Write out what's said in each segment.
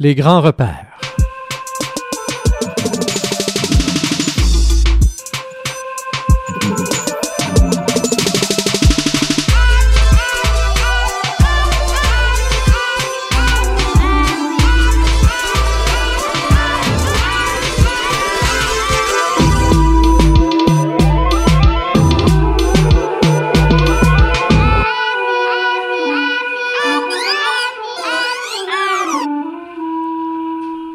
Les grands repères.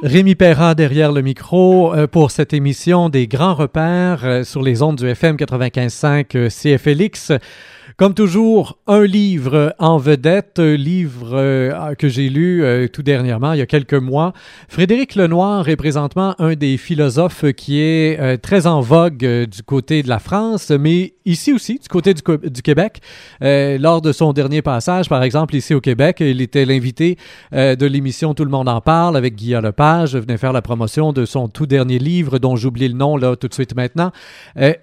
Rémi Perra derrière le micro euh, pour cette émission des grands repères euh, sur les ondes du FM 95.5 CFLX. Comme toujours, un livre en vedette, livre euh, que j'ai lu tout dernièrement, il y a quelques mois. Frédéric Lenoir est présentement un des philosophes qui est très en vogue du côté de la France, mais ici aussi, du côté du, Québec. lors de son dernier passage, par exemple, ici au Québec, il était l'invité de l'émission Tout le monde en parle avec Guillaume Lepage. venait faire la promotion de son tout dernier livre, dont j'oublie le nom là tout de suite maintenant.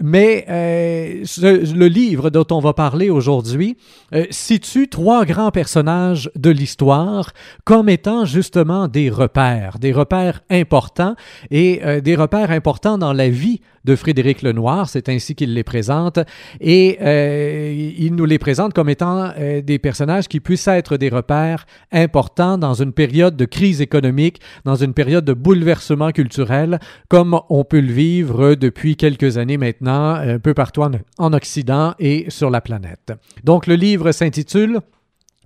mais le livre dont on va parler aujourd'hui euh, situe trois grands personnages de l'histoire comme étant justement des repères, des repères importants et euh, des repères importants dans la vie de Frédéric Lenoir, c'est ainsi qu'il les présente, et euh, il nous les présente comme étant des personnages qui puissent être des repères importants dans une période de crise économique, dans une période de bouleversement culturel, comme on peut le vivre depuis quelques années maintenant, un peu partout en Occident et sur la planète. Donc le livre s'intitule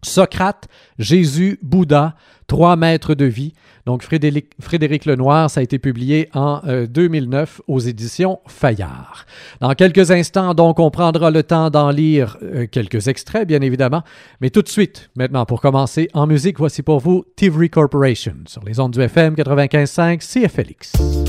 Socrate, Jésus, Bouddha, trois maîtres de vie. Donc Frédéric, Frédéric Lenoir, ça a été publié en 2009 euh, aux éditions Fayard. Dans quelques instants, donc, on prendra le temps d'en lire euh, quelques extraits, bien évidemment. Mais tout de suite, maintenant, pour commencer, en musique, voici pour vous Tivry Corporation sur les ondes du FM 95.5 CFLX.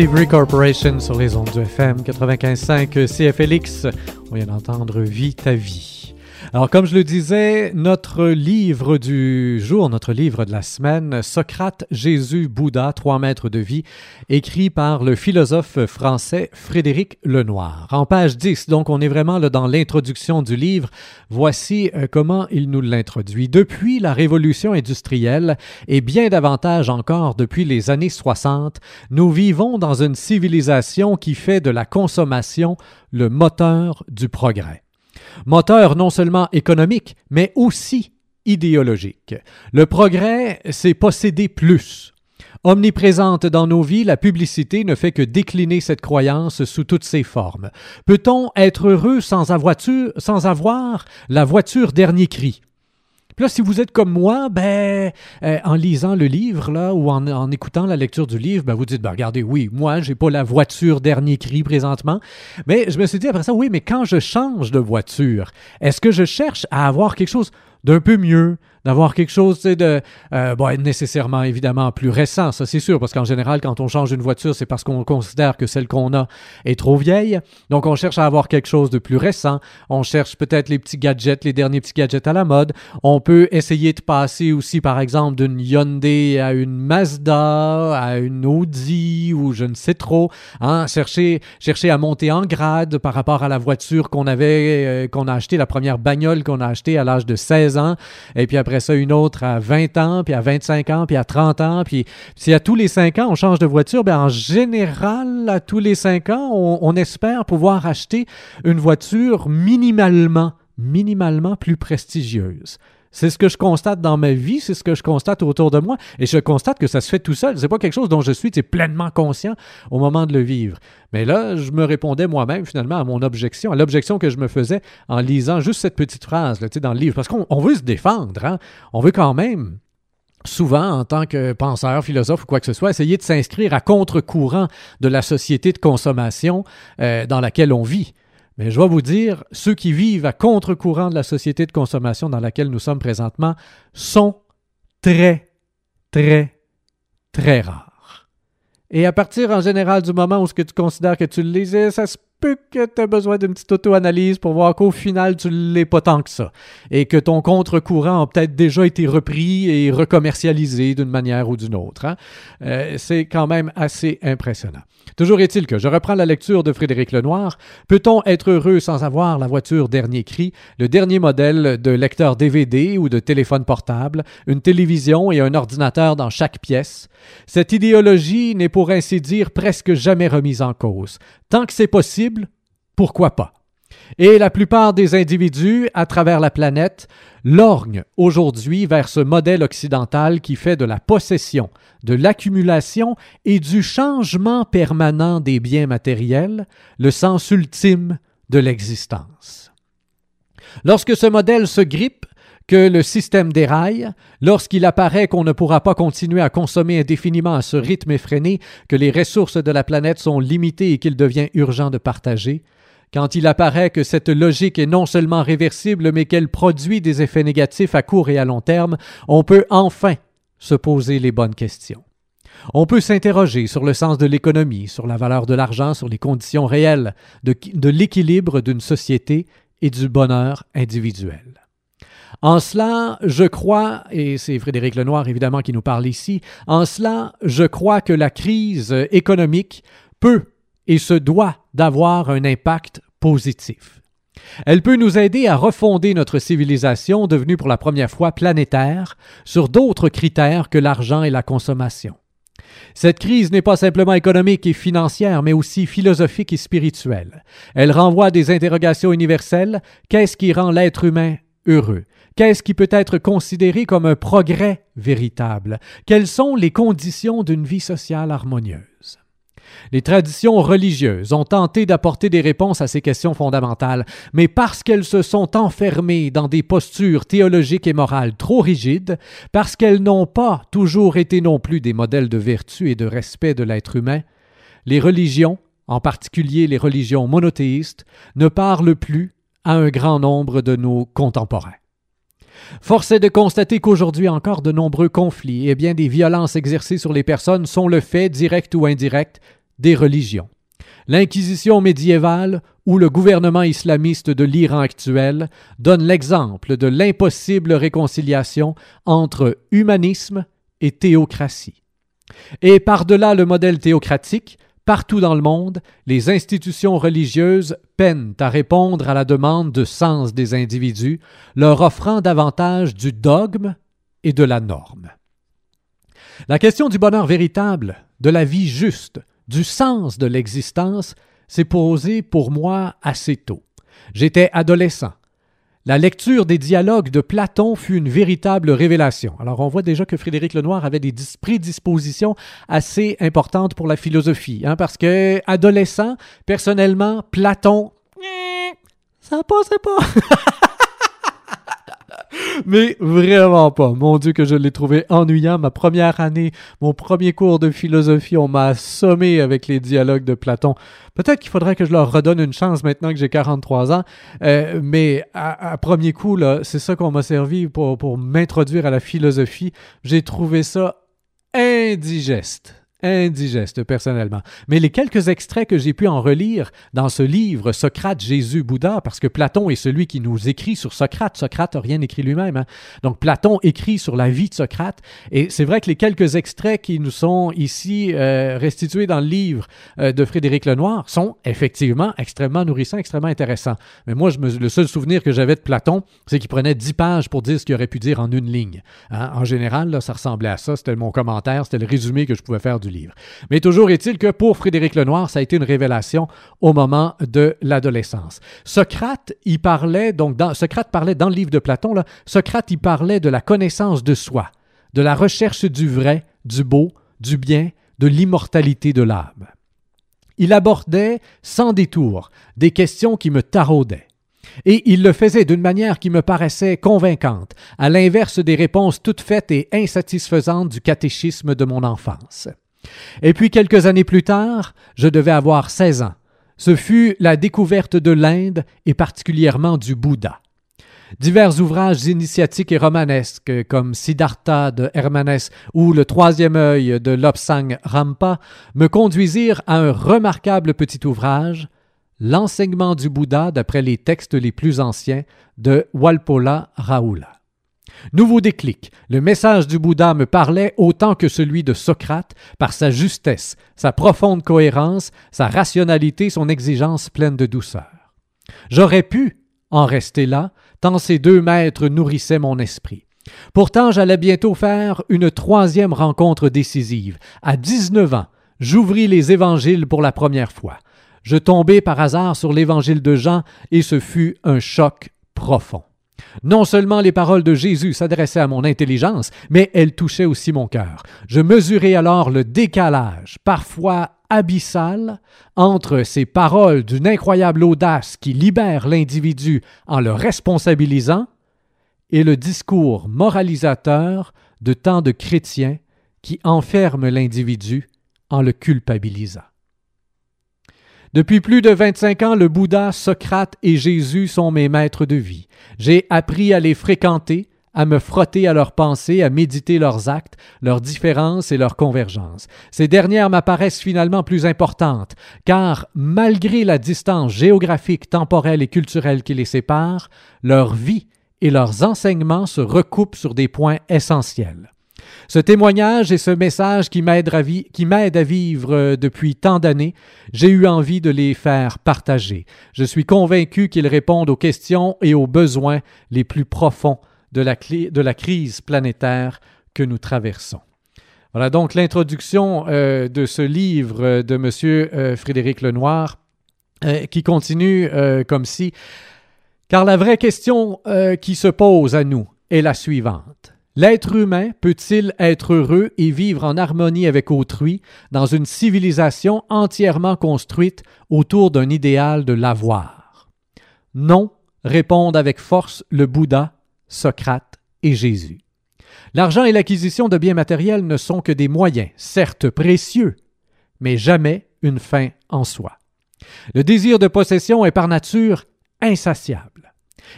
Thievery Corporation sur les ondes du FM 95.5 CFLX. On vient d'entendre Vie ta vie. Alors, comme je le disais, notre livre du jour, notre livre de la semaine, Socrate, Jésus, Bouddha, trois maîtres de vie, écrit par le philosophe français Frédéric Lenoir. En page 10, donc on est vraiment là dans l'introduction du livre. Voici euh, comment il nous l'introduit. Depuis la révolution industrielle, et bien davantage encore depuis les années 60, nous vivons dans une civilisation qui fait de la consommation le moteur du progrès moteur non seulement économique, mais aussi idéologique. Le progrès, c'est posséder plus. Omniprésente dans nos vies, la publicité ne fait que décliner cette croyance sous toutes ses formes. Peut-on être heureux sans, sans avoir la voiture dernier cri? Là, si vous êtes comme moi, ben, euh, en lisant le livre, là, ou en, écoutant la lecture du livre, ben, vous dites, ben, regardez, oui, moi, j'ai pas la voiture dernier cri présentement. Mais je me suis dit après ça, oui, mais quand je change de voiture, est-ce que je cherche à avoir quelque chose d'un peu mieux, d'avoir quelque chose de euh, bon, nécessairement évidemment plus récent, ça c'est sûr, parce qu'en général, quand on change une voiture, c'est parce qu'on considère que celle qu'on a est trop vieille. Donc on cherche à avoir quelque chose de plus récent. On cherche peut-être les petits gadgets, les derniers petits gadgets à la mode. On peut essayer de passer aussi, par exemple, d'une Hyundai à une Mazda, à une Audi ou je ne sais trop. Hein, chercher, chercher à monter en grade par rapport à la voiture qu'on avait, euh, qu'on a acheté, la première bagnole qu'on a achetée à l'âge de 16 ans. Et puis après ça une autre à 20 ans, puis à 25 ans, puis à 30 ans. Puis si à tous les 5 ans, on change de voiture, bien en général, à tous les 5 ans, on, on espère pouvoir acheter une voiture minimalement, minimalement plus prestigieuse. C'est ce que je constate dans ma vie, c'est ce que je constate autour de moi, et je constate que ça se fait tout seul. C'est pas quelque chose dont je suis pleinement conscient au moment de le vivre. Mais là, je me répondais moi-même finalement à mon objection, à l'objection que je me faisais en lisant juste cette petite phrase là, dans le livre, parce qu'on veut se défendre, hein? on veut quand même souvent, en tant que penseur, philosophe ou quoi que ce soit, essayer de s'inscrire à contre-courant de la société de consommation euh, dans laquelle on vit. Mais je dois vous dire, ceux qui vivent à contre-courant de la société de consommation dans laquelle nous sommes présentement sont très, très, très rares. Et à partir en général du moment où ce que tu considères que tu le lisais, ça se peut que tu as besoin d'une petite auto-analyse pour voir qu'au final, tu ne l'es pas tant que ça. Et que ton contre-courant a peut-être déjà été repris et recommercialisé d'une manière ou d'une autre. Hein. Euh, c'est quand même assez impressionnant. Toujours est-il que je reprends la lecture de Frédéric Lenoir. Peut-on être heureux sans avoir la voiture dernier cri, le dernier modèle de lecteur DVD ou de téléphone portable, une télévision et un ordinateur dans chaque pièce? Cette idéologie n'est pour ainsi dire presque jamais remise en cause. Tant que c'est possible, pourquoi pas? Et la plupart des individus à travers la planète lorgnent aujourd'hui vers ce modèle occidental qui fait de la possession, de l'accumulation et du changement permanent des biens matériels le sens ultime de l'existence. Lorsque ce modèle se grippe, que le système déraille, lorsqu'il apparaît qu'on ne pourra pas continuer à consommer indéfiniment à ce rythme effréné, que les ressources de la planète sont limitées et qu'il devient urgent de partager, quand il apparaît que cette logique est non seulement réversible, mais qu'elle produit des effets négatifs à court et à long terme, on peut enfin se poser les bonnes questions. On peut s'interroger sur le sens de l'économie, sur la valeur de l'argent, sur les conditions réelles de, l'équilibre d'une société et du bonheur individuel. En cela, je crois, et c'est Frédéric Lenoir évidemment qui nous parle ici, en cela, je crois que la crise économique peut et se doit d'avoir un impact positif. Elle peut nous aider à refonder notre civilisation devenue pour la première fois planétaire sur d'autres critères que l'argent et la consommation. Cette crise n'est pas simplement économique et financière, mais aussi philosophique et spirituelle. Elle renvoie à des interrogations universelles. Qu'est-ce qui rend l'être humain heureux? Qu'est-ce qui peut être considéré comme un progrès véritable? Quelles sont les conditions d'une vie sociale harmonieuse? Les traditions religieuses ont tenté d'apporter des réponses à ces questions fondamentales, mais parce qu'elles se sont enfermées dans des postures théologiques et morales trop rigides, parce qu'elles n'ont pas toujours été non plus des modèles de vertu et de respect de l'être humain, les religions, en particulier les religions monothéistes, ne parlent plus à un grand nombre de nos contemporains. Force est de constater qu'aujourd'hui encore de nombreux conflits et bien des violences exercées sur les personnes sont le fait, direct ou indirect, des religions. L'Inquisition médiévale ou le gouvernement islamiste de l'Iran actuel donne l'exemple de l'impossible réconciliation entre humanisme et théocratie. Et par-delà le modèle théocratique, partout dans le monde, les institutions religieuses peinent à répondre à la demande de sens des individus, leur offrant davantage du dogme et de la norme. La question du bonheur véritable, de la vie juste, du sens de l'existence s'est posée pour moi assez tôt. J'étais adolescent. La lecture des dialogues de Platon fut une véritable révélation. Alors on voit déjà que Frédéric Lenoir avait des prédispositions assez importantes pour la philosophie, hein, parce que adolescent, personnellement, Platon, ça passait pas. mais vraiment pas. Mon Dieu, que je l'ai trouvé ennuyant. Ma première année, mon premier cours de philosophie, on m'a assommé avec les dialogues de Platon. Peut-être qu'il faudrait que je leur redonne une chance maintenant que j'ai 43 ans, euh, mais à, premier coup, c'est ça qu'on m'a servi pour, pour m'introduire à la philosophie. J'ai trouvé ça indigeste indigeste personnellement. Mais les quelques extraits que j'ai pu en relire dans ce livre Socrate, Jésus, Bouddha, parce que Platon est celui qui nous écrit sur Socrate. Socrate n'a rien écrit lui-même. Hein. Donc Platon écrit sur la vie de Socrate. Et c'est vrai que les quelques extraits qui nous sont ici euh, restitués dans le livre euh, de Frédéric Lenoir sont effectivement extrêmement nourrissants, extrêmement intéressants. Mais moi, je me, le seul souvenir que j'avais de Platon, c'est qu'il prenait dix pages pour dire ce qu'il aurait pu dire en une ligne. Hein. En général, là, ça ressemblait à ça. C'était mon commentaire, c'était le résumé que je pouvais faire du Mais toujours est-il que pour Frédéric Lenoir, ça a été une révélation au moment de l'adolescence. Socrate, il parlait, donc dans, Socrate parlait dans le livre de Platon, Socrate, il parlait de la connaissance de soi, de la recherche du vrai, du beau, du bien, de l'immortalité de l'âme. Il abordait sans détour des questions qui me taraudaient. Et il le faisait d'une manière qui me paraissait convaincante, à l'inverse des réponses toutes faites et insatisfaisantes du catéchisme de mon enfance. Et puis quelques années plus tard, je devais avoir 16 ans. Ce fut la découverte de l'Inde et particulièrement du Bouddha. Divers ouvrages initiatiques et romanesques comme Siddhartha de Hermanès ou Le troisième œil de Lobsang Rampa me conduisirent à un remarquable petit ouvrage, L'enseignement du Bouddha d'après les textes les plus anciens de Walpola Raoula. Nouveau déclic. Le message du Bouddha me parlait autant que celui de Socrate par sa justesse, sa profonde cohérence, sa rationalité, son exigence pleine de douceur. J'aurais pu en rester là, tant ces deux maîtres nourrissaient mon esprit. Pourtant, j'allais bientôt faire une troisième rencontre décisive. À dix-neuf ans, j'ouvris les évangiles pour la première fois. Je tombai par hasard sur l'évangile de Jean et ce fut un choc profond. Non seulement les paroles de Jésus s'adressaient à mon intelligence, mais elles touchaient aussi mon cœur. Je mesurais alors le décalage, parfois abyssal, entre ces paroles d'une incroyable audace qui libère l'individu en le responsabilisant et le discours moralisateur de tant de chrétiens qui enferment l'individu en le culpabilisant. Depuis plus de 25 ans, le Bouddha, Socrate et Jésus sont mes maîtres de vie. J'ai appris à les fréquenter, à me frotter à leurs pensées, à méditer leurs actes, leurs différences et leurs convergences. Ces dernières m'apparaissent finalement plus importantes, car malgré la distance géographique, temporelle et culturelle qui les sépare, leur vie et leurs enseignements se recoupent sur des points essentiels. Ce témoignage et ce message qui m'aident à, vivre euh, depuis tant d'années, j'ai eu envie de les faire partager. Je suis convaincu qu'ils répondent aux questions et aux besoins les plus profonds de la, crise planétaire que nous traversons. Voilà donc l'introduction euh, de ce livre de M. Euh, Frédéric Lenoir qui continue comme si, car la vraie question qui se pose à nous est la suivante. L'être humain peut-il être heureux et vivre en harmonie avec autrui dans une civilisation entièrement construite autour d'un idéal de l'avoir? Non, répondent avec force le Bouddha, Socrate et Jésus. L'argent et l'acquisition de biens matériels ne sont que des moyens, certes précieux, mais jamais une fin en soi. Le désir de possession est par nature insatiable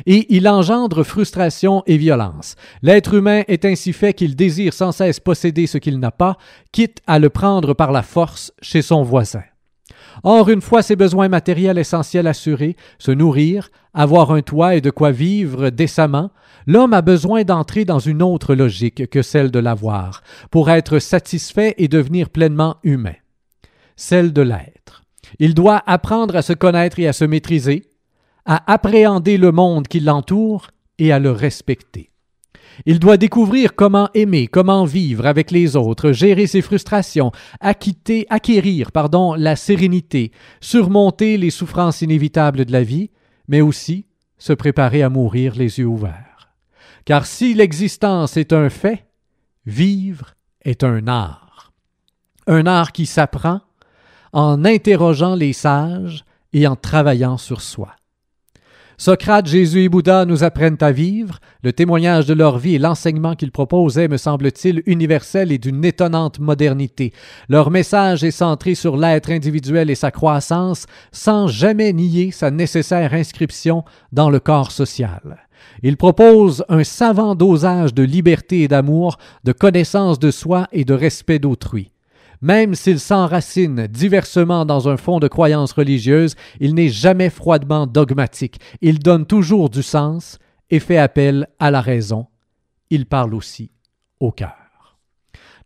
et il engendre frustration et violence. L'être humain est ainsi fait qu'il désire sans cesse posséder ce qu'il n'a pas, quitte à le prendre par la force chez son voisin. Or, une fois ses besoins matériels essentiels assurés, se nourrir, avoir un toit et de quoi vivre décemment, l'homme a besoin d'entrer dans une autre logique que celle de l'avoir, pour être satisfait et devenir pleinement humain, celle de l'être. Il doit apprendre à se connaître et à se maîtriser, à appréhender le monde qui l'entoure et à le respecter. Il doit découvrir comment aimer, comment vivre avec les autres, gérer ses frustrations, acquitter, acquérir pardon, la sérénité, surmonter les souffrances inévitables de la vie, mais aussi se préparer à mourir les yeux ouverts. Car si l'existence est un fait, vivre est un art. Un art qui s'apprend en interrogeant les sages et en travaillant sur soi. Socrate, Jésus et Bouddha nous apprennent à vivre. Le témoignage de leur vie et l'enseignement qu'ils proposaient, me semble-t-il, universel et d'une étonnante modernité. Leur message est centré sur l'être individuel et sa croissance, sans jamais nier sa nécessaire inscription dans le corps social. Ils proposent un savant dosage de liberté et d'amour, de connaissance de soi et de respect d'autrui. Même s'il s'enracine diversement dans un fond de croyances religieuses, il n'est jamais froidement dogmatique. Il donne toujours du sens et fait appel à la raison. Il parle aussi au cœur.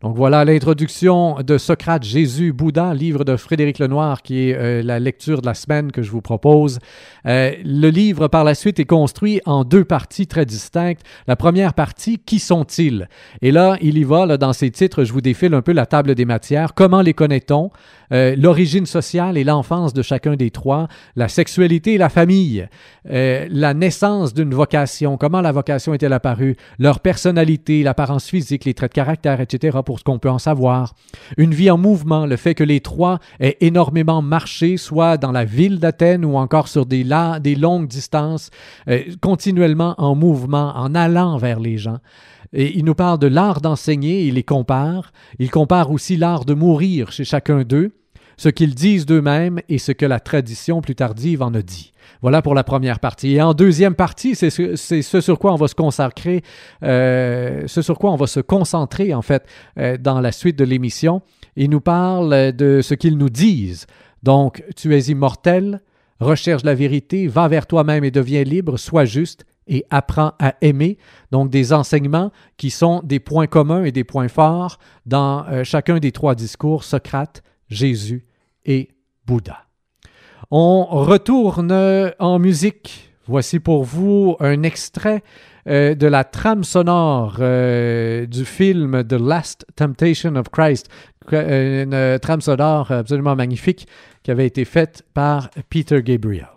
Donc voilà l'introduction de Socrate, Jésus, Bouddha, livre de Frédéric Lenoir, qui est euh, la lecture de la semaine que je vous propose. Euh, le livre, par la suite, est construit en deux parties très distinctes. La première partie, qui sont-ils? Et là, il y va, dans ces titres, je vous défile un peu la table des matières. Comment les connaît-on? Euh, l'origine sociale et l'enfance de chacun des trois, la sexualité et la famille, euh, la naissance d'une vocation, comment la vocation est-elle apparue, leur personnalité, l'apparence physique, les traits de caractère, etc., pour ce qu'on peut en savoir. Une vie en mouvement, le fait que les trois aient énormément marché, soit dans la ville d'Athènes ou encore sur des, longues distances, euh, continuellement en mouvement, en allant vers les gens. Et il nous parle de l'art d'enseigner, il les compare. Il compare aussi l'art de mourir chez chacun d'eux ce qu'ils disent d'eux-mêmes et ce que la tradition plus tardive en a dit. Voilà pour la première partie. Et en deuxième partie, c'est ce, sur quoi on va se consacrer, euh, ce sur quoi on va se concentrer en fait euh, dans la suite de l'émission. Ils nous parlent de ce qu'ils nous disent. Donc, tu es immortel, recherche la vérité, va vers toi-même et deviens libre, sois juste et apprends à aimer. Donc, des enseignements qui sont des points communs et des points forts dans euh, chacun des trois discours, Socrate, Jésus et Bouddha. On retourne en musique. Voici pour vous un extrait euh, de la trame sonore euh, du film The Last Temptation of Christ, une trame sonore absolument magnifique qui avait été faite par Peter Gabriel.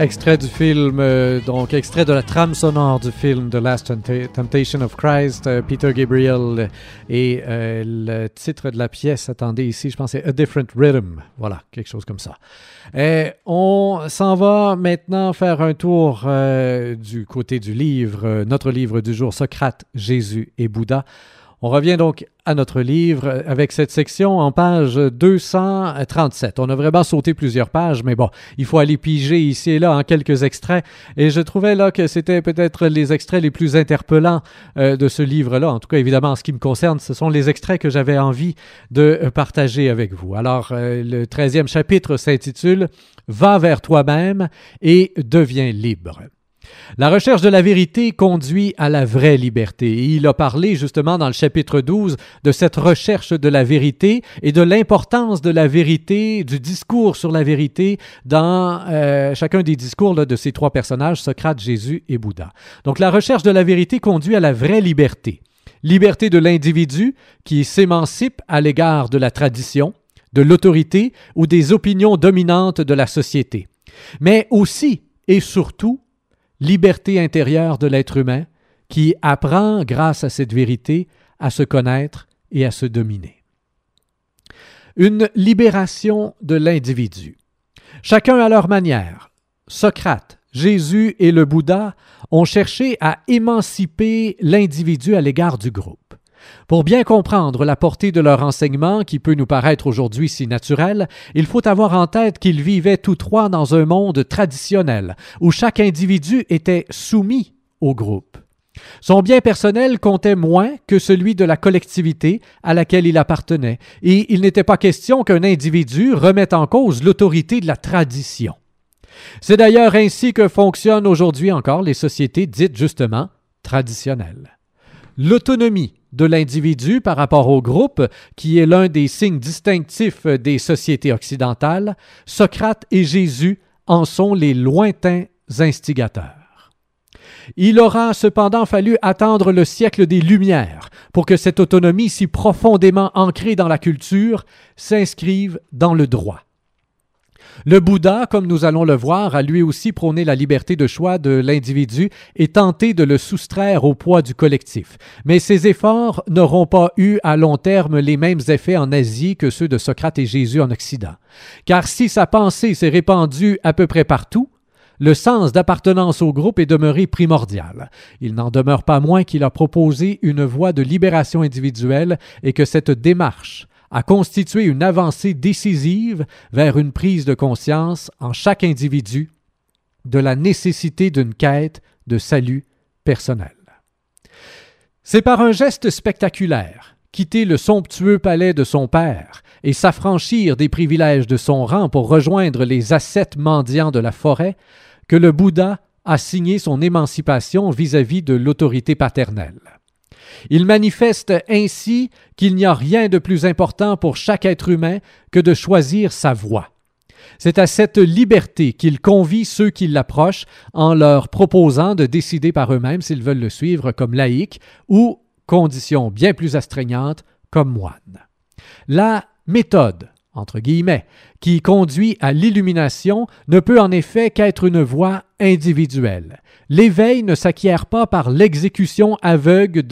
Extrait du film, euh, donc extrait de la trame sonore du film The Last Temptation of Christ, euh, Peter Gabriel et euh, le titre de la pièce, attendez ici, je pense c'est A Different Rhythm, voilà, quelque chose comme ça. On s'en va maintenant faire un tour du côté du livre, notre livre du jour, Socrate, Jésus et Bouddha. On revient donc à notre livre avec cette section en page 237. On a vraiment sauté plusieurs pages, mais bon, il faut aller piger ici et là en quelques extraits. Et je trouvais là que c'était peut-être les extraits les plus interpellants euh, de ce livre-là. En tout cas, évidemment, en ce qui me concerne, ce sont les extraits que j'avais envie de euh, partager avec vous. Alors, euh, le treizième chapitre s'intitule Va vers toi-même et deviens libre. La recherche de la vérité conduit à la vraie liberté. Il a parlé justement dans le chapitre 12 de cette recherche de la vérité et de l'importance de la vérité, du discours sur la vérité dans euh, chacun des discours de ces trois personnages, Socrate, Jésus et Bouddha. Donc la recherche de la vérité conduit à la vraie liberté. Liberté de l'individu qui s'émancipe à l'égard de la tradition, de l'autorité ou des opinions dominantes de la société. Mais aussi et surtout liberté intérieure de l'être humain qui apprend, grâce à cette vérité, à se connaître et à se dominer. Une libération de l'individu. Chacun à leur manière. Socrate, Jésus et le Bouddha ont cherché à émanciper l'individu à l'égard du groupe. Pour bien comprendre la portée de leur enseignement, qui peut nous paraître aujourd'hui si naturel, il faut avoir en tête qu'ils vivaient tous trois dans un monde traditionnel, où chaque individu était soumis au groupe. Son bien personnel comptait moins que celui de la collectivité à laquelle il appartenait, et il n'était pas question qu'un individu remette en cause l'autorité de la tradition. C'est d'ailleurs ainsi que fonctionnent aujourd'hui encore les sociétés dites justement traditionnelles. L'autonomie de l'individu par rapport au groupe, qui est l'un des signes distinctifs des sociétés occidentales, Socrate et Jésus en sont les lointains instigateurs. Il aura cependant fallu attendre le siècle des Lumières pour que cette autonomie si profondément ancrée dans la culture s'inscrive dans le droit. Le Bouddha, comme nous allons le voir, a lui aussi prôné la liberté de choix de l'individu et tenté de le soustraire au poids du collectif. Mais ces efforts n'auront pas eu à long terme les mêmes effets en Asie que ceux de Socrate et Jésus en Occident. Car si sa pensée s'est répandue à peu près partout, le sens d'appartenance au groupe est demeuré primordial. Il n'en demeure pas moins qu'il a proposé une voie de libération individuelle et que cette démarche a constitué une avancée décisive vers une prise de conscience en chaque individu de la nécessité d'une quête de salut personnel. C'est par un geste spectaculaire, quitter le somptueux palais de son père et s'affranchir des privilèges de son rang pour rejoindre les ascètes mendiants de la forêt, que le Bouddha a signé son émancipation vis-à-vis -vis de l'autorité paternelle. Il manifeste ainsi qu'il n'y a rien de plus important pour chaque être humain que de choisir sa voie. C'est à cette liberté qu'il convie ceux qui l'approchent en leur proposant de décider par eux-mêmes s'ils veulent le suivre comme laïc ou, condition bien plus astreignante, comme moine. La méthode entre guillemets, qui conduit à l'illumination ne peut en effet qu'être une voie individuelle. L'éveil ne s'acquiert pas par l'exécution aveugle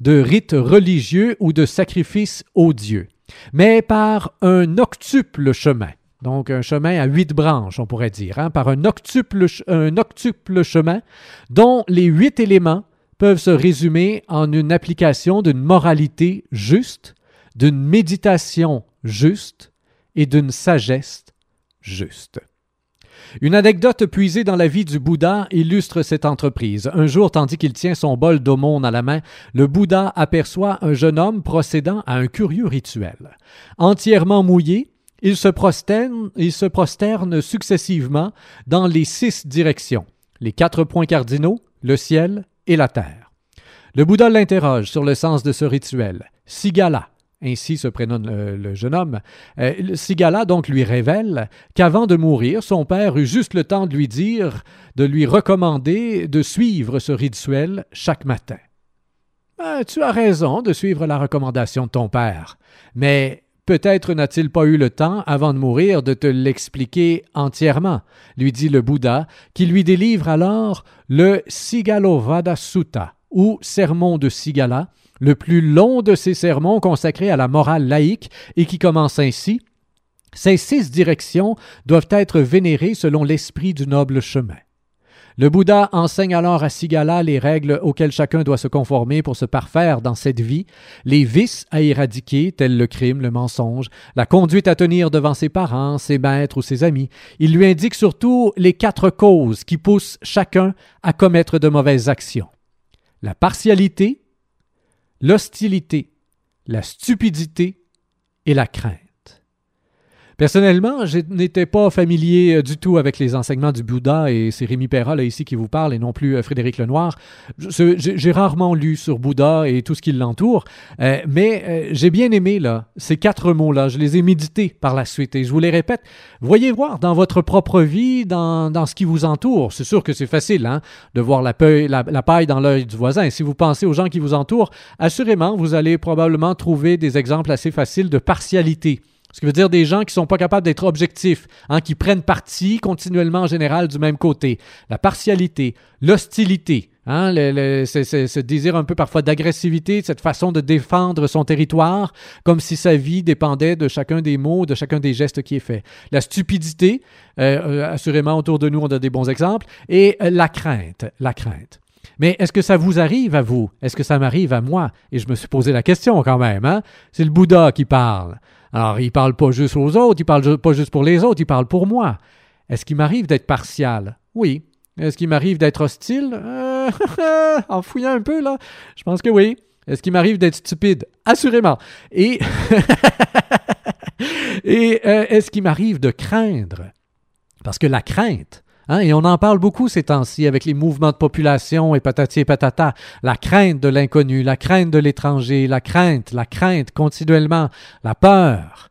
de, rites religieux ou de sacrifices aux dieux, mais par un octuple chemin. Donc un chemin à huit branches, on pourrait dire, hein, par un octuple, un octuple chemin dont les huit éléments peuvent se résumer en une application d'une moralité juste, d'une méditation juste et d'une sagesse juste. Une anecdote puisée dans la vie du Bouddha illustre cette entreprise. Un jour, tandis qu'il tient son bol d'aumône à la main, le Bouddha aperçoit un jeune homme procédant à un curieux rituel. Entièrement mouillé, il se prosterne, il se prosterne successivement dans les six directions, les quatre points cardinaux, le ciel et la terre. Le Bouddha l'interroge sur le sens de ce rituel. Sigala, ainsi se prénomme le, jeune homme, euh, Sigala donc lui révèle qu'avant de mourir, son père eut juste le temps de lui dire, de lui recommander de suivre ce rituel chaque matin. Ben, tu as raison de suivre la recommandation de ton père, mais Peut-être n'a-t-il pas eu le temps, avant de mourir, de te l'expliquer entièrement, lui dit le Bouddha, qui lui délivre alors le Sigalovada Sutta, ou Sermon de Sigala, le plus long de ces sermons consacrés à la morale laïque et qui commence ainsi Ces six directions doivent être vénérées selon l'esprit du noble chemin. Le Bouddha enseigne alors à Sigala les règles auxquelles chacun doit se conformer pour se parfaire dans cette vie, les vices à éradiquer, tels le crime, le mensonge, la conduite à tenir devant ses parents, ses maîtres ou ses amis. Il lui indique surtout les quatre causes qui poussent chacun à commettre de mauvaises actions. La partialité, l'hostilité, la stupidité et la crainte. Personnellement, je n'étais pas familier euh, du tout avec les enseignements du Bouddha et c'est Rémi Perra là ici qui vous parle et non plus euh, Frédéric Lenoir. J'ai rarement lu sur Bouddha et tout ce qui l'entoure, euh, mais j'ai bien aimé là ces quatre mots-là. Je les ai médités par la suite et je vous les répète. Voyez voir dans votre propre vie, dans, dans ce qui vous entoure. C'est sûr que c'est facile hein, de voir la, la paille dans l'œil du voisin. Et si vous pensez aux gens qui vous entourent, assurément, vous allez probablement trouver des exemples assez faciles de partialité. Ce qui veut dire des gens qui sont pas capables d'être objectifs, hein, qui prennent parti continuellement en général du même côté. La partialité, l'hostilité, hein, ce désir un peu parfois d'agressivité, cette façon de défendre son territoire, comme si sa vie dépendait de chacun des mots, de chacun des gestes qui est fait. La stupidité, euh, euh, assurément autour de nous on a des bons exemples, et euh, la crainte, la crainte. Mais est-ce que ça vous arrive à vous? Est-ce que ça m'arrive à moi? Et je me suis posé la question quand même. Hein? C'est le Bouddha qui parle. Alors, il parle pas juste aux autres, il parle pas juste pour les autres, il parle pour moi. Est-ce qu'il m'arrive d'être partial? Oui. Est-ce qu'il m'arrive d'être hostile? Euh, en fouillant un peu, là, je pense que oui. Est-ce qu'il m'arrive d'être stupide? Assurément. Et, Et euh, est-ce qu'il m'arrive de craindre? Parce que la crainte, Hein, et on en parle beaucoup ces temps-ci avec les mouvements de population et patati et patata. La crainte de l'inconnu, la crainte de l'étranger, la crainte, la crainte continuellement, la peur.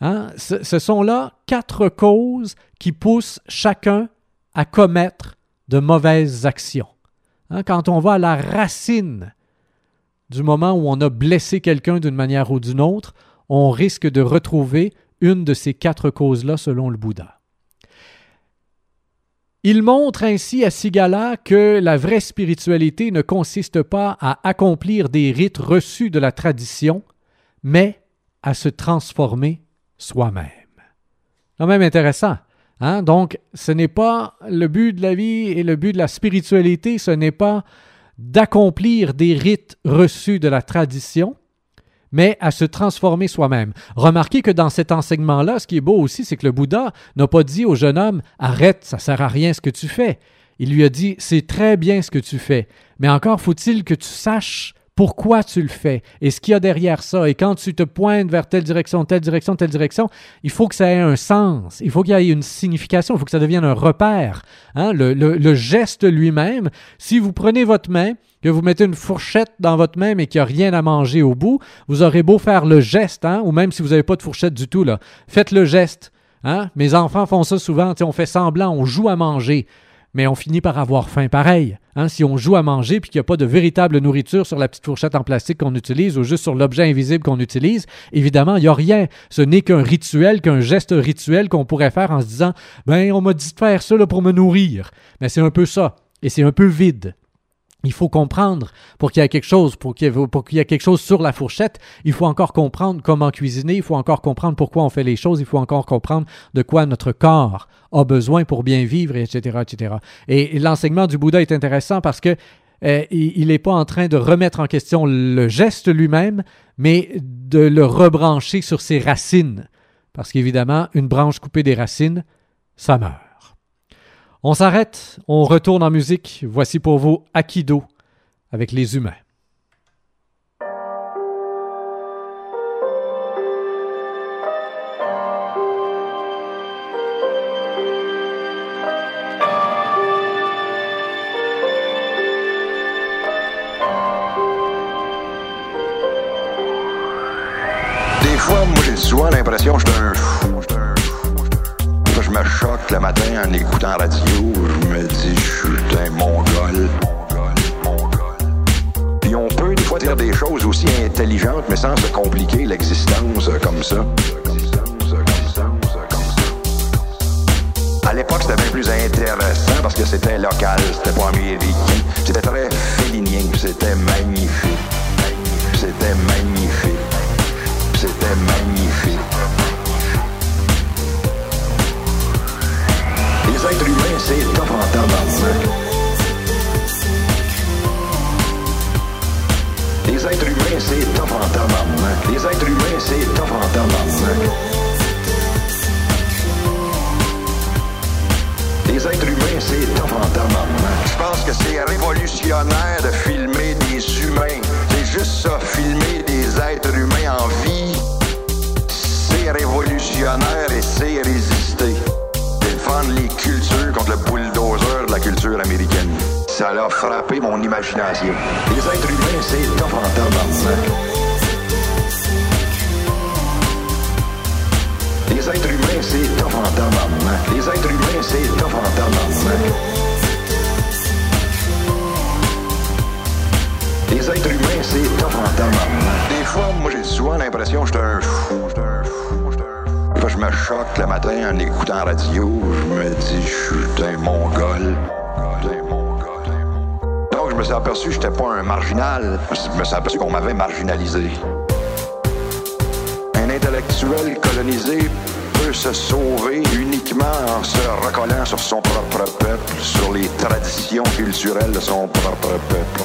Hein, ce, sont là quatre causes qui poussent chacun à commettre de mauvaises actions. Hein, quand on va à la racine du moment où on a blessé quelqu'un d'une manière ou d'une autre, on risque de retrouver une de ces quatre causes-là selon le Bouddha. Il montre ainsi à Sigala que la vraie spiritualité ne consiste pas à accomplir des rites reçus de la tradition, mais à se transformer soi-même. Quand même intéressant. Hein? Donc, ce n'est pas le but de la vie et le but de la spiritualité, ce n'est pas d'accomplir des rites reçus de la tradition, mais à se transformer soi-même. Remarquez que dans cet enseignement-là, ce qui est beau aussi, c'est que le Bouddha n'a pas dit au jeune homme Arrête, ça sert à rien ce que tu fais. Il lui a dit C'est très bien ce que tu fais, mais encore faut-il que tu saches pourquoi tu le fais? Et ce qu'il y a derrière ça? Et quand tu te pointes vers telle direction, telle direction, telle direction, il faut que ça ait un sens, il faut qu'il y ait une signification, il faut que ça devienne un repère. Hein? Le, geste lui-même, si vous prenez votre main, que vous mettez une fourchette dans votre main mais qu'il n'y a rien à manger au bout, vous aurez beau faire le geste, hein, ou même si vous n'avez pas de fourchette du tout, faites le geste. Hein? Mes enfants font ça souvent, on fait semblant, on joue à manger, mais on finit par avoir faim pareil. Hein? Si on joue à manger puis qu'il n'y a pas de véritable nourriture sur la petite fourchette en plastique qu'on utilise ou juste sur l'objet invisible qu'on utilise, évidemment, il n'y a rien. Ce n'est qu'un rituel, qu'un geste rituel qu'on pourrait faire en se disant Ben, on m'a dit de faire ça pour me nourrir. Mais c'est un peu ça. Et c'est un peu vide. Il faut comprendre pour qu'il y ait quelque chose, pour qu'il y, ait quelque chose sur la fourchette, il faut encore comprendre comment cuisiner, il faut encore comprendre pourquoi on fait les choses, il faut encore comprendre de quoi notre corps a besoin pour bien vivre, etc., etc. Et, l'enseignement du Bouddha est intéressant parce que euh, il n'est pas en train de remettre en question le geste lui-même, mais de le rebrancher sur ses racines. Parce qu'évidemment, une branche coupée des racines, ça meurt. On s'arrête, on retourne en musique. Voici pour vous Akido avec les humains. fois, moi, j'ai souvent l'impression que je suis un fou. Je me choque le matin en écoutant radio. Je me dis, je suis un mongol. Puis on peut des fois dire des choses aussi intelligentes, mais sans se compliquer l'existence comme ça. À l'époque, c'était bien plus intéressant parce que c'était local, c'était pas américain. C'était très félinien, c'était magnifique. C'était magnifique. C'était magnifique. Les êtres humains, c'est top en. Les êtres humains, c'est top en. Les êtres humains, c'est top en. Les êtres humains, c'est top en. Je pense que c'est révolutionnaire de filmer des humains. C'est juste ça, Ça a frappé mon imagination. Les êtres humains, c'est top en. Les êtres humains, c'est top en. Les êtres humains, c'est top en. Les êtres humains, c'est top. Des fois, moi, j'ai souvent l'impression que j'étais un fou. J'étais un fou. Je me choque le matin en écoutant radio. Je me dis, je suis un mongol. Me suis aperçu que j'étais pas un marginal. Je me suis aperçu qu'on m'avait marginalisé. Un intellectuel colonisé peut se sauver uniquement en se recollant sur son propre peuple, sur les traditions culturelles de son propre peuple.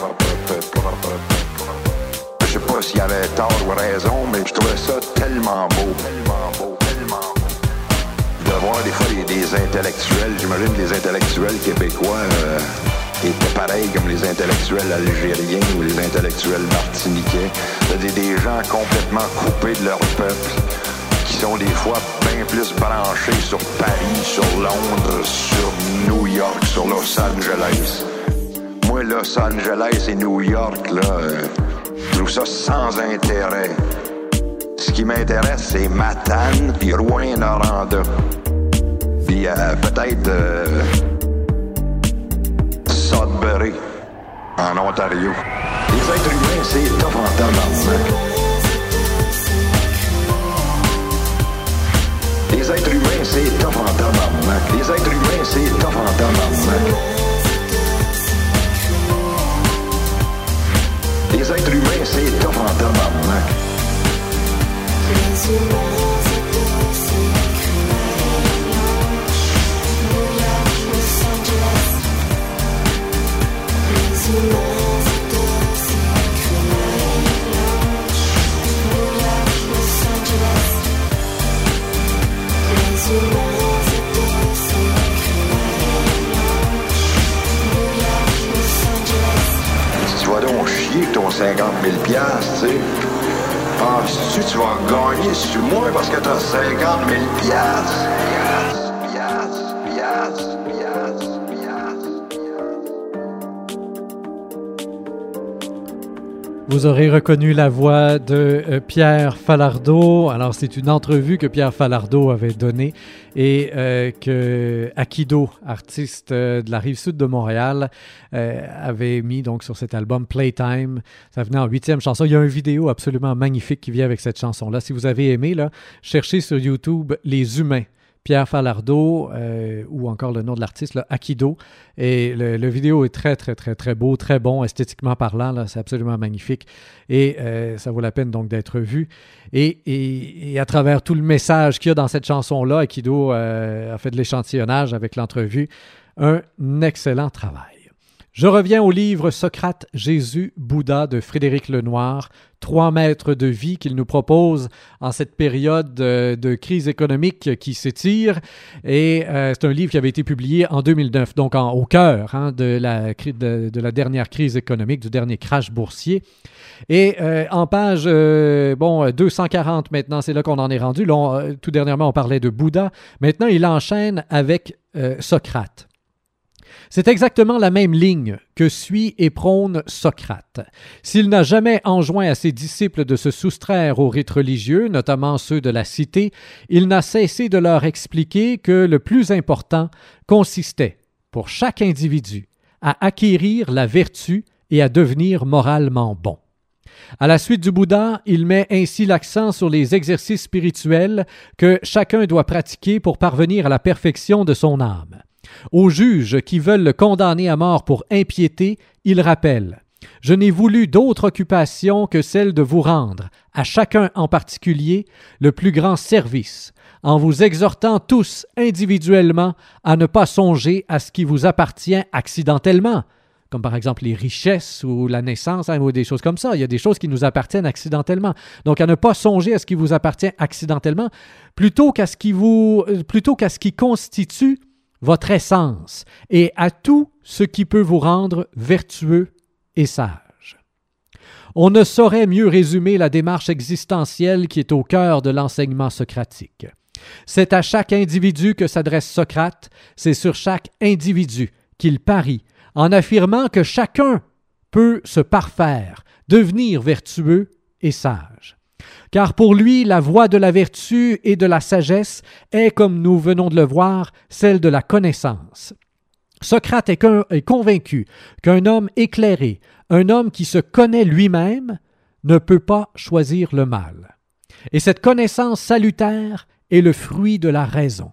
Je sais pas s'il avait tort ou raison, mais je trouvais ça tellement beau, tellement beau, tellement beau. De voir des fois des, des intellectuels, j'imagine les intellectuels québécois euh, étaient pareils comme les intellectuels algériens ou les intellectuels martiniquais. C'est-à-dire des gens complètement coupés de leur peuple, qui sont des fois bien plus branchés sur Paris, sur Londres, sur New York, sur Los Angeles. Moi, Los Angeles et New York, là, euh, je trouve ça sans intérêt. Ce qui m'intéresse, c'est Matane et Rouen-Noranda. Puis euh, peut-être euh, En Ontario. Les êtres humains, c'est top en tabarnak. Les êtres humains, c'est top en. Les êtres humains, c'est top en. Les êtres humains, c'est top en. Penses-tu que tu vas gagner sur moi parce que t'as 50 000 piastres? Piastres, Vous aurez reconnu la voix de euh, Pierre Falardeau. Alors, c'est une entrevue que Pierre Falardeau avait donnée et euh, que Akido, artiste euh, de la rive sud de Montréal, avait mis donc sur cet album Playtime. Ça venait en huitième chanson. Il y a une vidéo absolument magnifique qui vient avec cette chanson-là. Si vous avez aimé, là, cherchez sur YouTube Les Humains. Pierre Falardeau euh, ou encore le nom de l'artiste, Akido. Et le, le vidéo est très, très, très, très beau, très bon, esthétiquement parlant. Là, c'est absolument magnifique. Et euh, ça vaut la peine donc d'être vu. Et, et, et à travers tout le message qu'il y a dans cette chanson-là, Akido euh, a fait de l'échantillonnage avec l'entrevue. Un excellent travail. Je reviens au livre Socrate, Jésus, Bouddha de Frédéric Lenoir, trois maîtres de vie qu'il nous propose en cette période de, de crise économique qui s'étire. Et euh, c'est un livre qui avait été publié en 2009, donc au cœur hein, de, la, de, de, la dernière crise économique, du dernier crash boursier. Et euh, en page euh, bon 240 maintenant, c'est là qu'on en est rendu. Tout dernièrement, on parlait de Bouddha. Maintenant, il enchaîne avec Socrate. C'est exactement la même ligne que suit et prône Socrate. S'il n'a jamais enjoint à ses disciples de se soustraire aux rites religieux, notamment ceux de la cité, il n'a cessé de leur expliquer que le plus important consistait, pour chaque individu, à acquérir la vertu et à devenir moralement bon. À la suite du Bouddha, il met ainsi l'accent sur les exercices spirituels que chacun doit pratiquer pour parvenir à la perfection de son âme. Aux juges qui veulent le condamner à mort pour impiété, il rappelle Je n'ai voulu d'autre occupation que celle de vous rendre, à chacun en particulier, le plus grand service, en vous exhortant tous individuellement à ne pas songer à ce qui vous appartient accidentellement, comme par exemple les richesses ou la naissance hein, ou des choses comme ça. Il y a des choses qui nous appartiennent accidentellement. Donc à ne pas songer à ce qui vous appartient accidentellement, plutôt qu'à ce qui vous, euh, plutôt qu'à ce qui constitue votre essence et à tout ce qui peut vous rendre vertueux et sage. On ne saurait mieux résumer la démarche existentielle qui est au cœur de l'enseignement socratique. C'est à chaque individu que s'adresse Socrate, c'est sur chaque individu qu'il parie, en affirmant que chacun peut se parfaire, devenir vertueux et sage car pour lui la voie de la vertu et de la sagesse est, comme nous venons de le voir, celle de la connaissance. Socrate est, convaincu qu'un homme éclairé, un homme qui se connaît lui-même, ne peut pas choisir le mal. Et cette connaissance salutaire est le fruit de la raison.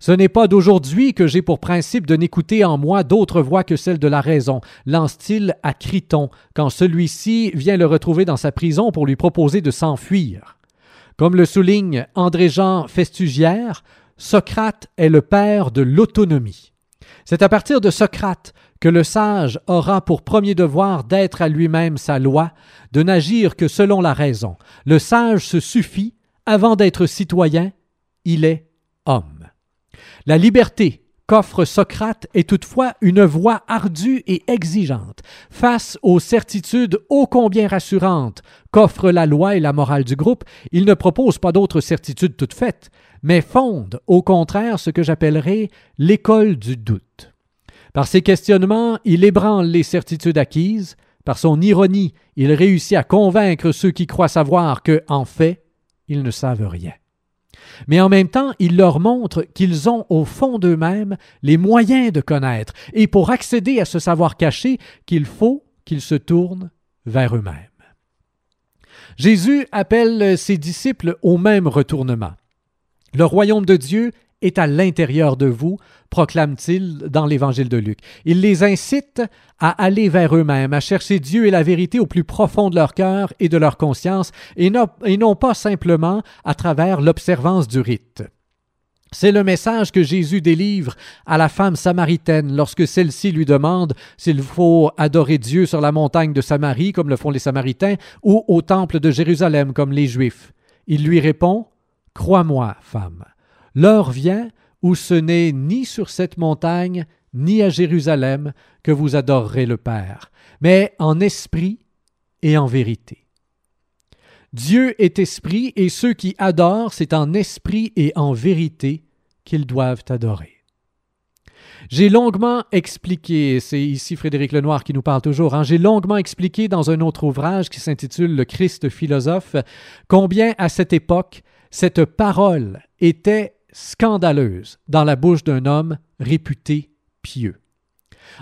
Ce n'est pas d'aujourd'hui que j'ai pour principe de n'écouter en moi d'autres voix que celle de la raison, lance-t-il à Criton, quand celui-ci vient le retrouver dans sa prison pour lui proposer de s'enfuir. Comme le souligne André-Jean Festugière, Socrate est le père de l'autonomie. C'est à partir de Socrate que le sage aura pour premier devoir d'être à lui-même sa loi, de n'agir que selon la raison. Le sage se suffit, avant d'être citoyen, il est homme. La liberté qu'offre Socrate est toutefois une voie ardue et exigeante face aux certitudes ô combien rassurantes qu'offrent la loi et la morale du groupe. Il ne propose pas d'autres certitudes toutes faites, mais fonde au contraire ce que j'appellerais l'école du doute. Par ses questionnements, il ébranle les certitudes acquises, par son ironie, il réussit à convaincre ceux qui croient savoir que, en fait, ils ne savent rien mais en même temps, il leur montre qu'ils ont au fond d'eux-mêmes les moyens de connaître, et pour accéder à ce savoir caché, qu'il faut qu'ils se tournent vers eux-mêmes. Jésus appelle ses disciples au même retournement. Le royaume de Dieu est à l'intérieur de vous, proclame-t-il dans l'Évangile de Luc. Il les incite à aller vers eux-mêmes, à chercher Dieu et la vérité au plus profond de leur cœur et de leur conscience, et non, et non pas simplement à travers l'observance du rite. C'est le message que Jésus délivre à la femme samaritaine lorsque celle-ci lui demande s'il faut adorer Dieu sur la montagne de Samarie, comme le font les Samaritains, ou au temple de Jérusalem, comme les Juifs. Il lui répond Crois-moi, femme, L'heure vient où ce n'est ni sur cette montagne, ni à Jérusalem que vous adorerez le Père, mais en esprit et en vérité. Dieu est esprit et ceux qui adorent, c'est en esprit et en vérité qu'ils doivent adorer. J'ai longuement expliqué, c'est ici Frédéric Lenoir qui nous parle toujours, hein, j'ai longuement expliqué dans un autre ouvrage qui s'intitule Le Christ philosophe, combien à cette époque cette parole était scandaleuse dans la bouche d'un homme réputé pieux.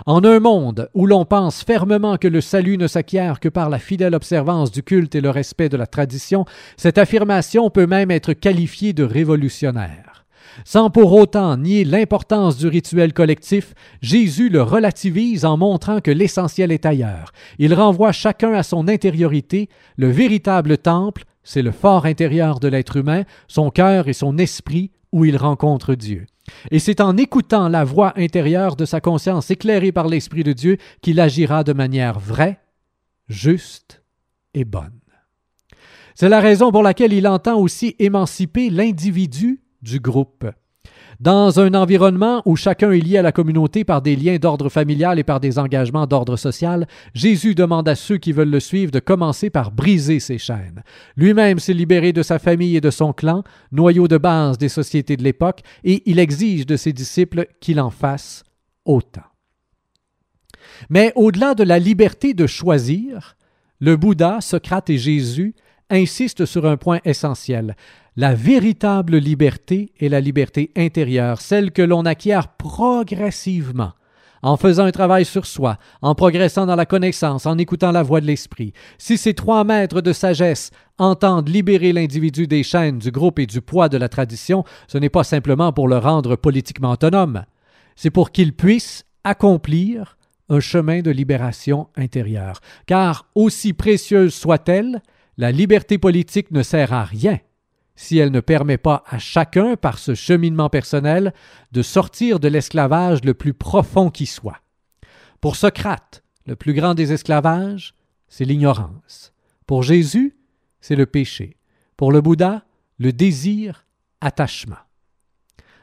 En un monde où l'on pense fermement que le salut ne s'acquiert que par la fidèle observance du culte et le respect de la tradition, cette affirmation peut même être qualifiée de révolutionnaire. Sans pour autant nier l'importance du rituel collectif, Jésus le relativise en montrant que l'essentiel est ailleurs. Il renvoie chacun à son intériorité, le véritable temple, c'est le fort intérieur de l'être humain, son cœur et son esprit où il rencontre Dieu. Et c'est en écoutant la voix intérieure de sa conscience éclairée par l'Esprit de Dieu qu'il agira de manière vraie, juste et bonne. C'est la raison pour laquelle il entend aussi émanciper l'individu du groupe. Dans un environnement où chacun est lié à la communauté par des liens d'ordre familial et par des engagements d'ordre social, Jésus demande à ceux qui veulent le suivre de commencer par briser ces chaînes. Lui-même s'est libéré de sa famille et de son clan, noyau de base des sociétés de l'époque, et il exige de ses disciples qu'il en fasse autant. Mais au-delà de la liberté de choisir, le Bouddha, Socrate et Jésus insistent sur un point essentiel. La véritable liberté est la liberté intérieure, celle que l'on acquiert progressivement, en faisant un travail sur soi, en progressant dans la connaissance, en écoutant la voix de l'esprit. Si ces trois maîtres de sagesse entendent libérer l'individu des chaînes du groupe et du poids de la tradition, ce n'est pas simplement pour le rendre politiquement autonome, c'est pour qu'il puisse accomplir un chemin de libération intérieure. Car, aussi précieuse soit-elle, la liberté politique ne sert à rien si elle ne permet pas à chacun, par ce cheminement personnel, de sortir de l'esclavage le plus profond qui soit. Pour Socrate, le plus grand des esclavages, c'est l'ignorance. Pour Jésus, c'est le péché. Pour le Bouddha, le désir, attachement.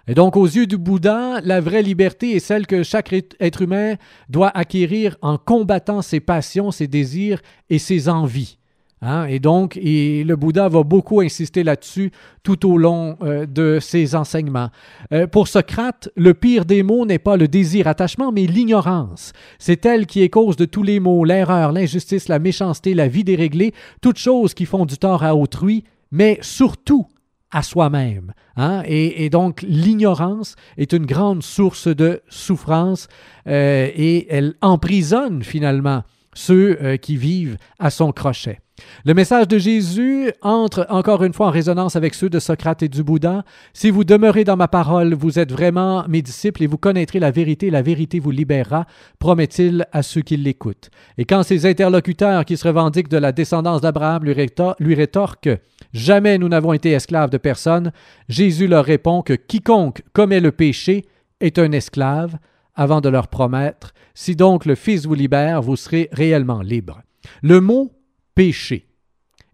Et donc, aux yeux du Bouddha, la vraie liberté est celle que chaque être humain doit acquérir en combattant ses passions, ses désirs et ses envies. Hein? Et donc, le Bouddha va beaucoup insister là-dessus tout au long euh, de ses enseignements. Euh, pour Socrate, le pire des mots n'est pas le désir attachement, mais l'ignorance. C'est elle qui est cause de tous les maux, l'erreur, l'injustice, la méchanceté, la vie déréglée, toutes choses qui font du tort à autrui, mais surtout à soi-même. Hein? Et, donc, l'ignorance est une grande source de souffrance euh, et elle emprisonne finalement ceux qui vivent à son crochet. Le message de Jésus entre encore une fois en résonance avec ceux de Socrate et du Bouddha. Si vous demeurez dans ma parole, vous êtes vraiment mes disciples et vous connaîtrez la vérité, la vérité vous libérera, promet-il à ceux qui l'écoutent. Et quand ces interlocuteurs qui se revendiquent de la descendance d'Abraham lui, rétorquent Jamais nous n'avons été esclaves de personne, Jésus leur répond que quiconque commet le péché est un esclave, avant de leur promettre Si donc le Fils vous libère, vous serez réellement libre. Le mot péché.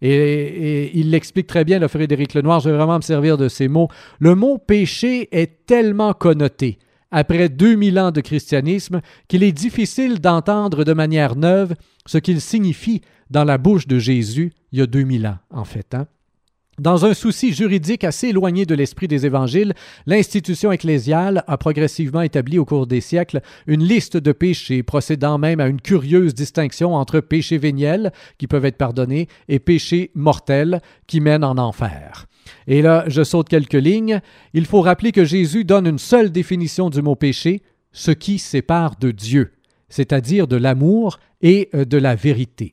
Et, il l'explique très bien, le Frédéric Lenoir, je vais vraiment me servir de ces mots. Le mot péché est tellement connoté après 2000 ans de christianisme qu'il est difficile d'entendre de manière neuve ce qu'il signifie dans la bouche de Jésus il y a 2000 ans, en fait. Hein? Dans un souci juridique assez éloigné de l'esprit des évangiles, l'institution ecclésiale a progressivement établi au cours des siècles une liste de péchés, procédant même à une curieuse distinction entre péchés véniels, qui peuvent être pardonnés, et péchés mortels, qui mènent en enfer. Et là, je saute quelques lignes. Il faut rappeler que Jésus donne une seule définition du mot péché, ce qui sépare de Dieu, c'est-à-dire de l'amour et euh, de la vérité.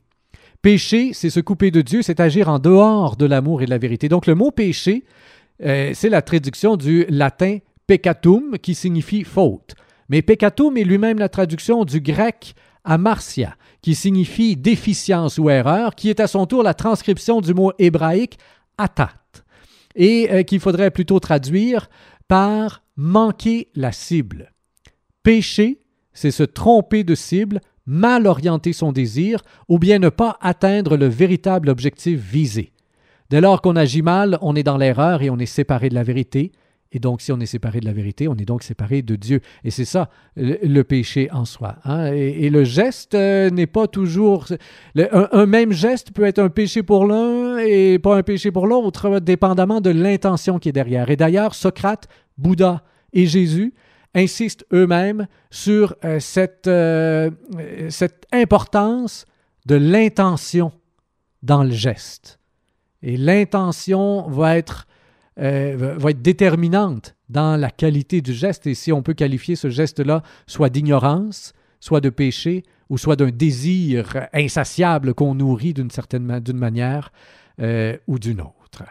Péché, c'est se couper de Dieu, c'est agir en dehors de l'amour et de la vérité. Donc le mot péché, euh, c'est la traduction du latin peccatum, qui signifie faute. Mais peccatum est lui-même la traduction du grec amartia, qui signifie déficience ou erreur, qui est à son tour la transcription du mot hébraïque atat, et euh, qu'il faudrait plutôt traduire par manquer la cible. Péché, c'est se tromper de cible, mal orienter son désir ou bien ne pas atteindre le véritable objectif visé. Dès lors qu'on agit mal, on est dans l'erreur et on est séparé de la vérité. Et donc, si on est séparé de la vérité, on est donc séparé de Dieu. Et c'est ça, le, péché en soi. Hein. Et, le geste euh, n'est pas toujours... un, même geste peut être un péché pour l'un et pas un péché pour l'autre, dépendamment de l'intention qui est derrière. Et d'ailleurs, Socrate, Bouddha et Jésus insistent eux-mêmes sur euh, cette, euh, cette importance de l'intention dans le geste. Et l'intention va être, euh, va être déterminante dans la qualité du geste. Et si on peut qualifier ce geste-là soit d'ignorance, soit de péché, ou soit d'un désir insatiable qu'on nourrit d'une certaine d'une manière ou d'une autre.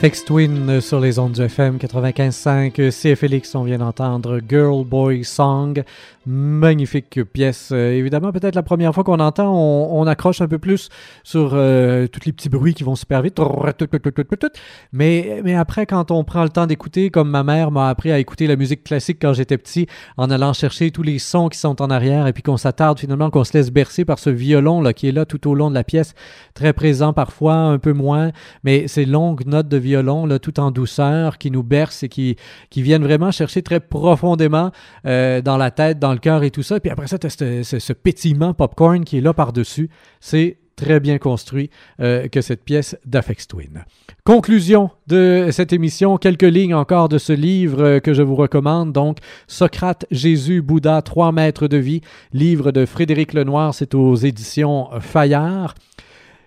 Afex Twin sur les ondes du FM 95.5. CFLX, on vient d'entendre Girl Boy Song. Magnifique pièce. Euh, évidemment, peut-être la première fois qu'on entend, on, accroche un peu plus sur euh, tous les petits bruits qui vont super vite. Mais, mais après, quand on prend le temps d'écouter, comme ma mère m'a appris à écouter la musique classique quand j'étais petit, en allant chercher tous les sons qui sont en arrière, et puis qu'on s'attarde finalement, qu'on se laisse bercer par ce violon là, qui est là tout au long de la pièce, très présent parfois, un peu moins, mais ces longues notes de violon, là, tout en douceur, qui nous bercent et qui, qui viennent vraiment chercher très profondément euh, dans la tête, dans le cœur et tout ça. Puis après ça, tu as ce, ce, pétillement popcorn qui est là par-dessus. C'est très bien construit euh, que cette pièce d'Afex Twin. Conclusion de cette émission, quelques lignes encore de ce livre euh, que je vous recommande, donc Socrate, Jésus, Bouddha, trois maîtres de vie, livre de Frédéric Lenoir, c'est aux éditions Fayard.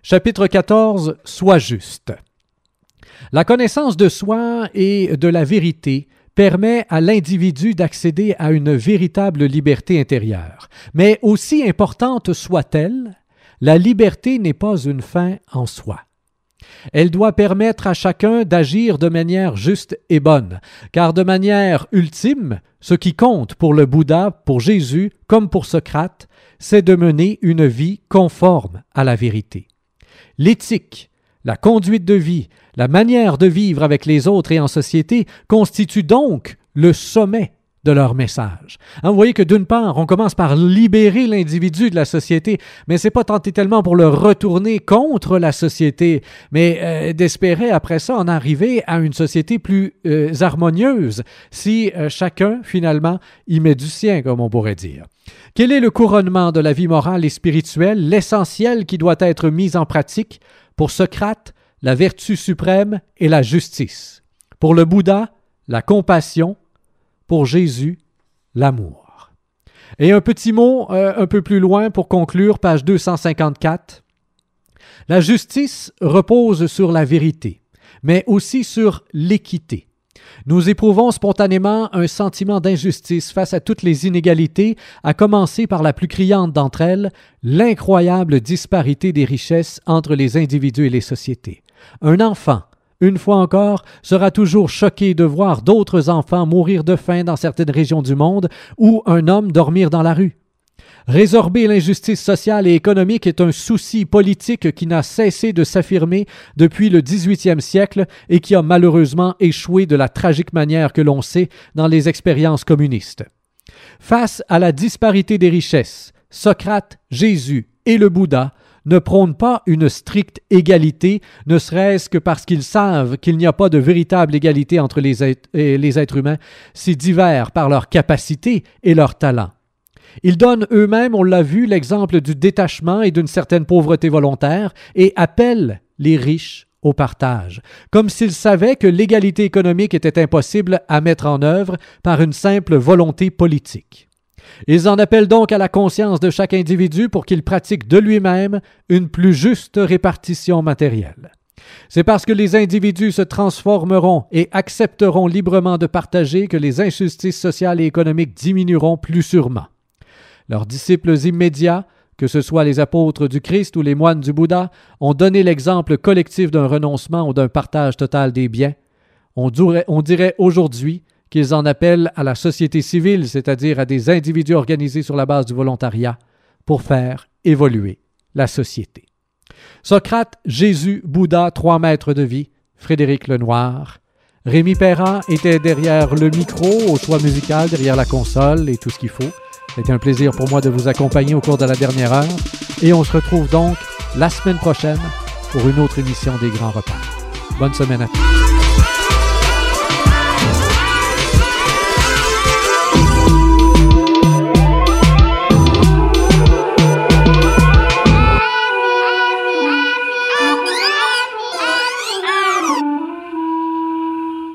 Chapitre 14, Sois juste. La connaissance de soi et de la vérité permet à l'individu d'accéder à une véritable liberté intérieure. Mais aussi importante soit-elle, la liberté n'est pas une fin en soi. Elle doit permettre à chacun d'agir de manière juste et bonne, car de manière ultime, ce qui compte pour le Bouddha, pour Jésus, comme pour Socrate, c'est de mener une vie conforme à la vérité. L'éthique, la conduite de vie, la manière de vivre avec les autres et en société constitue donc le sommet de leur message. Hein, vous voyez que d'une part, on commence par libérer l'individu de la société, mais c'est pas tant tellement pour le retourner contre la société, mais euh, d'espérer après ça en arriver à une société plus euh, harmonieuse si euh, chacun finalement y met du sien, comme on pourrait dire. Quel est le couronnement de la vie morale et spirituelle, l'essentiel qui doit être mis en pratique pour Socrate, la vertu suprême est la justice. Pour le Bouddha, la compassion. Pour Jésus, l'amour. Et un petit mot euh, un peu plus loin pour conclure, page 254. La justice repose sur la vérité, mais aussi sur l'équité. Nous éprouvons spontanément un sentiment d'injustice face à toutes les inégalités, à commencer par la plus criante d'entre elles, l'incroyable disparité des richesses entre les individus et les sociétés. Un enfant, une fois encore, sera toujours choqué de voir d'autres enfants mourir de faim dans certaines régions du monde ou un homme dormir dans la rue. Résorber l'injustice sociale et économique est un souci politique qui n'a cessé de s'affirmer depuis le XVIIIe siècle et qui a malheureusement échoué de la tragique manière que l'on sait dans les expériences communistes. Face à la disparité des richesses, Socrate, Jésus et le Bouddha ne prônent pas une stricte égalité, ne serait-ce que parce qu'ils savent qu'il n'y a pas de véritable égalité entre les êtres humains, si divers par leurs capacités et leurs talents. Ils donnent eux-mêmes, on l'a vu, l'exemple du détachement et d'une certaine pauvreté volontaire et appellent les riches au partage, comme s'ils savaient que l'égalité économique était impossible à mettre en œuvre par une simple volonté politique. Ils en appellent donc à la conscience de chaque individu pour qu'il pratique de lui-même une plus juste répartition matérielle. C'est parce que les individus se transformeront et accepteront librement de partager que les injustices sociales et économiques diminueront plus sûrement. Leurs disciples immédiats, que ce soit les apôtres du Christ ou les moines du Bouddha, ont donné l'exemple collectif d'un renoncement ou d'un partage total des biens. On dirait, aujourd'hui qu'ils en appellent à la société civile, c'est-à-dire à des individus organisés sur la base du volontariat, pour faire évoluer la société. Socrate, Jésus, Bouddha, trois maîtres de vie, Frédéric Lenoir. Rémi Perrin était derrière le micro, au choix musical, derrière la console et tout ce qu'il faut. C'était un plaisir pour moi de vous accompagner au cours de la dernière heure et on se retrouve donc la semaine prochaine pour une autre émission des Grands Repas. Bonne semaine à tous.